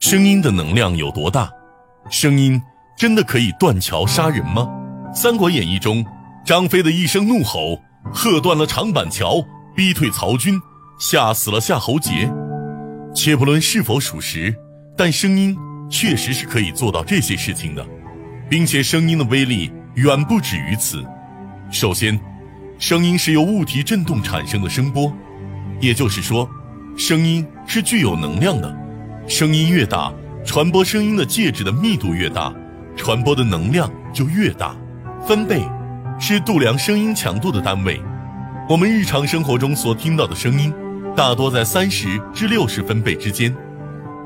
声音的能量有多大？声音真的可以断桥杀人吗？《三国演义》中，张飞的一声怒吼，喝断了长板桥，逼退曹军，吓死了夏侯杰。且不论是否属实，但声音确实是可以做到这些事情的，并且声音的威力远不止于此。首先，声音是由物体振动产生的声波，也就是说，声音是具有能量的。声音越大，传播声音的介质的密度越大，传播的能量就越大。分贝是度量声音强度的单位。我们日常生活中所听到的声音，大多在三十至六十分贝之间。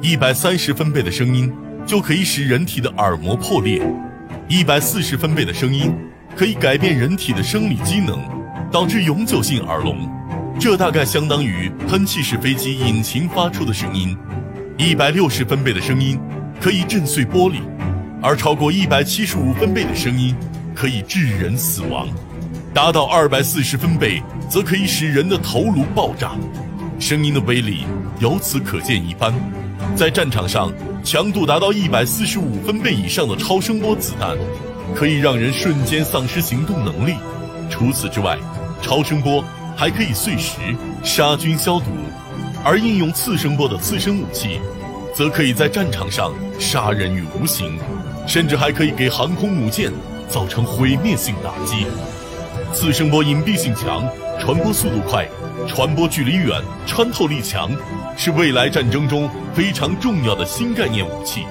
一百三十分贝的声音就可以使人体的耳膜破裂，一百四十分贝的声音可以改变人体的生理机能，导致永久性耳聋。这大概相当于喷气式飞机引擎发出的声音。一百六十分贝的声音可以震碎玻璃，而超过一百七十五分贝的声音可以致人死亡，达到二百四十分贝则可以使人的头颅爆炸。声音的威力由此可见一斑。在战场上，强度达到一百四十五分贝以上的超声波子弹，可以让人瞬间丧失行动能力。除此之外，超声波还可以碎石、杀菌、消毒。而应用次声波的次声武器，则可以在战场上杀人于无形，甚至还可以给航空母舰造成毁灭性打击。次声波隐蔽性强，传播速度快，传播距离远，穿透力强，是未来战争中非常重要的新概念武器。